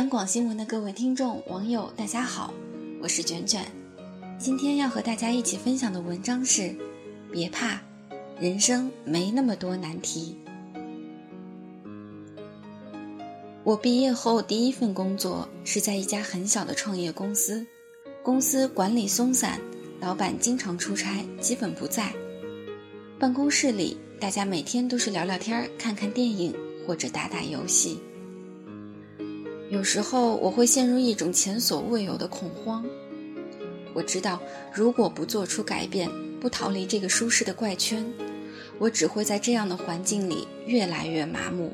央广新闻的各位听众、网友，大家好，我是卷卷。今天要和大家一起分享的文章是：别怕，人生没那么多难题。我毕业后第一份工作是在一家很小的创业公司，公司管理松散，老板经常出差，基本不在。办公室里，大家每天都是聊聊天、看看电影或者打打游戏。有时候我会陷入一种前所未有的恐慌。我知道，如果不做出改变，不逃离这个舒适的怪圈，我只会在这样的环境里越来越麻木。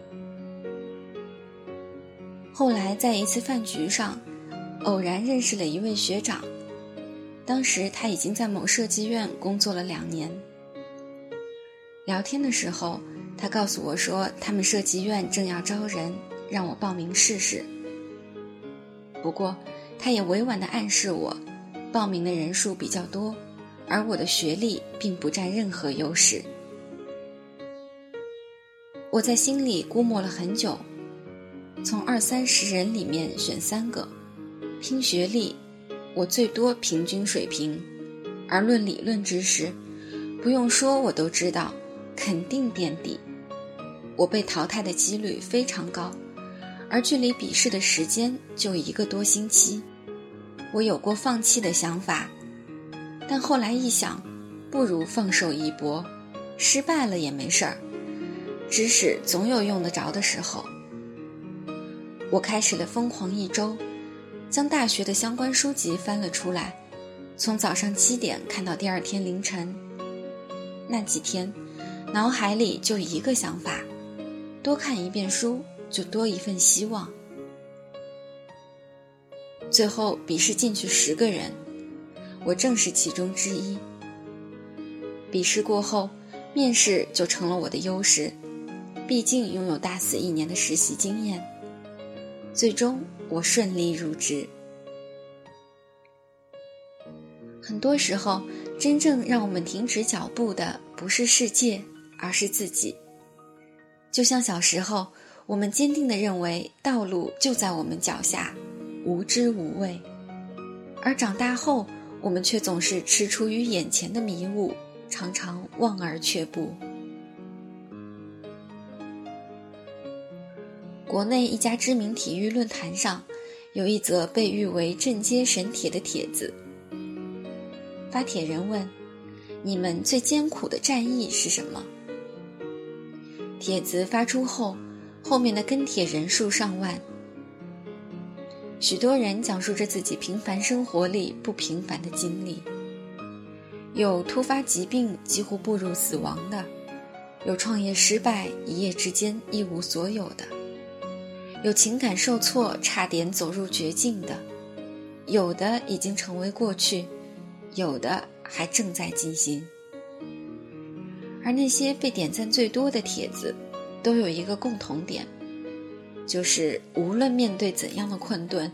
后来在一次饭局上，偶然认识了一位学长，当时他已经在某设计院工作了两年。聊天的时候，他告诉我说，他们设计院正要招人，让我报名试试。不过，他也委婉地暗示我，报名的人数比较多，而我的学历并不占任何优势。我在心里估摸了很久，从二三十人里面选三个，拼学历，我最多平均水平，而论理论知识，不用说我都知道，肯定垫底。我被淘汰的几率非常高。而距离笔试的时间就一个多星期，我有过放弃的想法，但后来一想，不如放手一搏，失败了也没事儿，知识总有用得着的时候。我开始了疯狂一周，将大学的相关书籍翻了出来，从早上七点看到第二天凌晨。那几天，脑海里就一个想法：多看一遍书。就多一份希望。最后笔试进去十个人，我正是其中之一。笔试过后，面试就成了我的优势，毕竟拥有大四一年的实习经验。最终我顺利入职。很多时候，真正让我们停止脚步的不是世界，而是自己。就像小时候。我们坚定地认为道路就在我们脚下，无知无畏；而长大后，我们却总是踟蹰于眼前的迷雾，常常望而却步。国内一家知名体育论坛上，有一则被誉为“震街神帖”的帖子。发帖人问：“你们最艰苦的战役是什么？”帖子发出后。后面的跟帖人数上万，许多人讲述着自己平凡生活里不平凡的经历。有突发疾病几乎步入死亡的，有创业失败一夜之间一无所有的，有情感受挫差点走入绝境的，有的已经成为过去，有的还正在进行。而那些被点赞最多的帖子。都有一个共同点，就是无论面对怎样的困顿，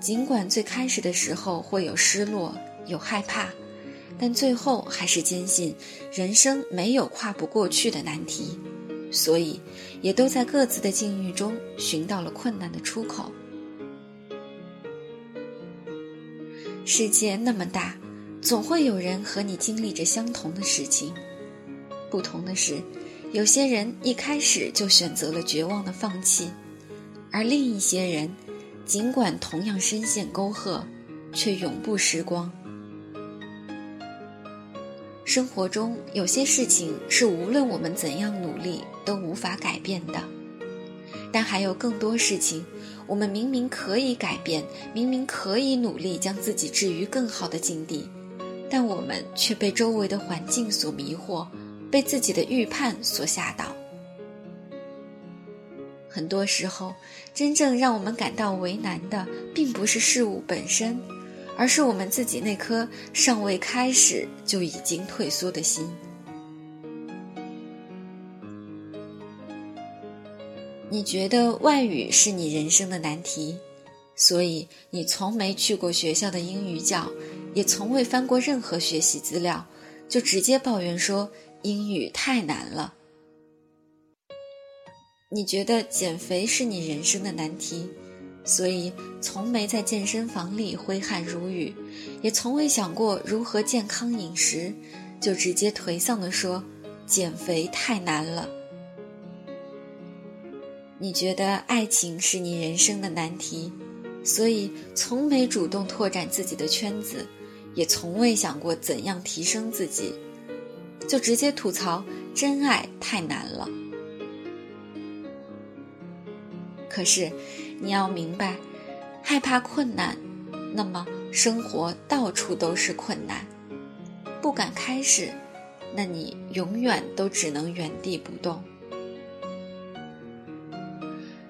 尽管最开始的时候会有失落、有害怕，但最后还是坚信人生没有跨不过去的难题，所以也都在各自的境遇中寻到了困难的出口。世界那么大，总会有人和你经历着相同的事情，不同的是。有些人一开始就选择了绝望的放弃，而另一些人，尽管同样深陷沟壑，却永不失光。生活中有些事情是无论我们怎样努力都无法改变的，但还有更多事情，我们明明可以改变，明明可以努力将自己置于更好的境地，但我们却被周围的环境所迷惑。被自己的预判所吓倒。很多时候，真正让我们感到为难的，并不是事物本身，而是我们自己那颗尚未开始就已经退缩的心。你觉得外语是你人生的难题，所以你从没去过学校的英语角，也从未翻过任何学习资料，就直接抱怨说。英语太难了。你觉得减肥是你人生的难题，所以从没在健身房里挥汗如雨，也从未想过如何健康饮食，就直接颓丧地说：“减肥太难了。”你觉得爱情是你人生的难题，所以从没主动拓展自己的圈子，也从未想过怎样提升自己，就直接吐槽真爱太难了。可是，你要明白，害怕困难，那么生活到处都是困难；不敢开始，那你永远都只能原地不动。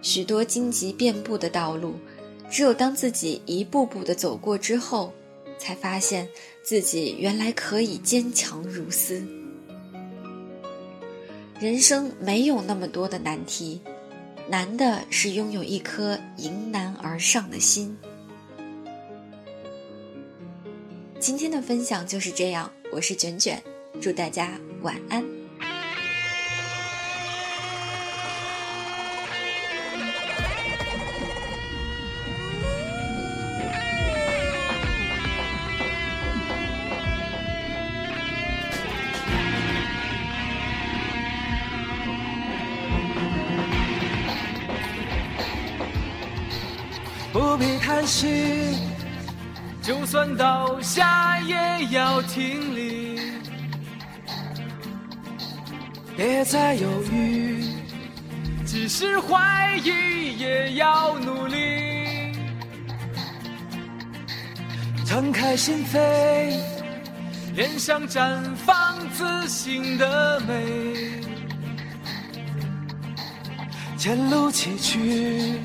许多荆棘遍布的道路，只有当自己一步步的走过之后，才发现自己原来可以坚强如斯。人生没有那么多的难题，难的是拥有一颗迎难而上的心。今天的分享就是这样，我是卷卷，祝大家晚安。不必叹息，就算倒下也要挺立。别再犹豫，即使怀疑也要努力。敞开心扉，脸上绽放自信的美。前路崎岖。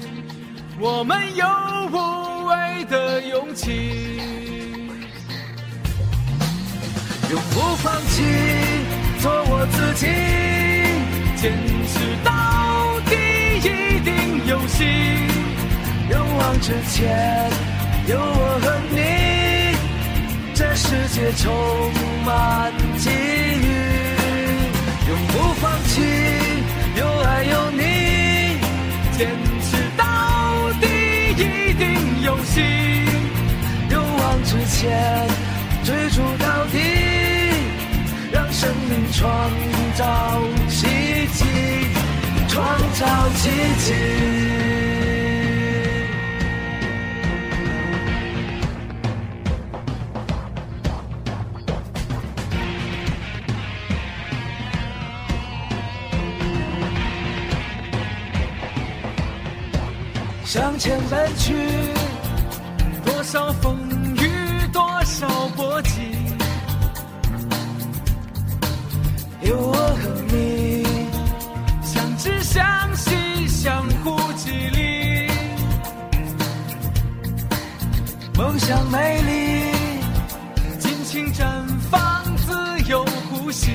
我们有无畏的勇气，永不放弃，做我自己，坚持到底，一定有戏。勇往直前，有我和你，这世界充满机遇，永不放弃，有爱有你，坚持。心，勇往直前，追逐到底，让生命创造奇迹，创造奇迹。向前奔去。多少风雨，多少波及，有我和你，相知相惜，相互激励。梦想美丽，尽情绽放，自由呼吸。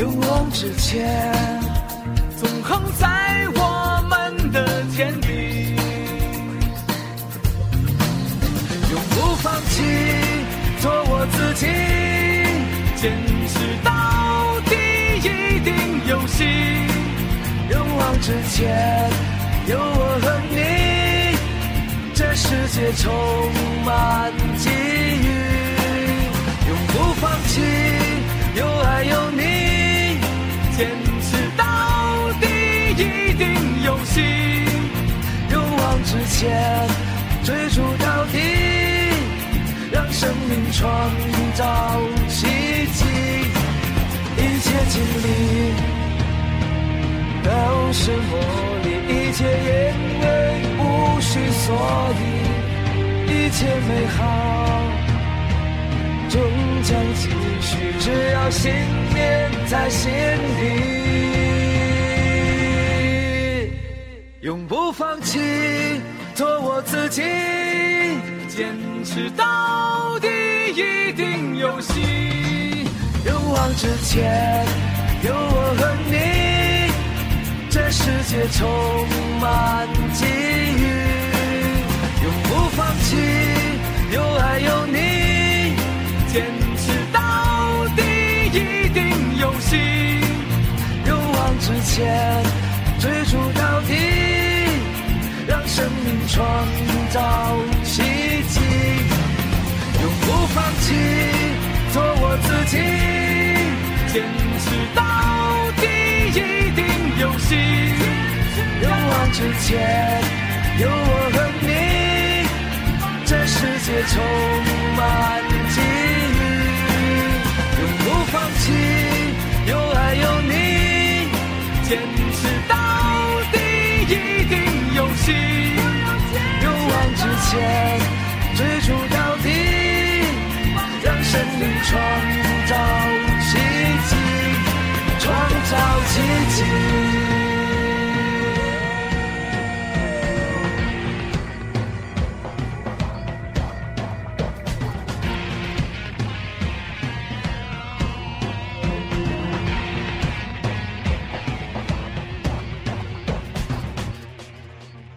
勇往直前，纵横在我放弃，做我自己，坚持到底，一定有戏。勇往直前，有我和你，这世界充满机遇。永不放弃，有爱有你，坚持到底，一定有戏。勇往直前，追逐到底。生命创造奇迹，一切经历都是魔力，一切因为无需所以，一切美好终将继续，只要信念在心底，永不放弃，做我自己。坚持到底，一定有戏。勇往直前，有我和你，这世界充满机遇。永不放弃，有爱有你，坚持到底，一定有戏。勇往直前，追逐到，创造奇迹。永不放弃，做我自己，坚持到底，一定有戏。勇往直前，有我和你，这世界充满机遇。永不放弃，有爱有你，坚持线，追逐到底，让生命闯。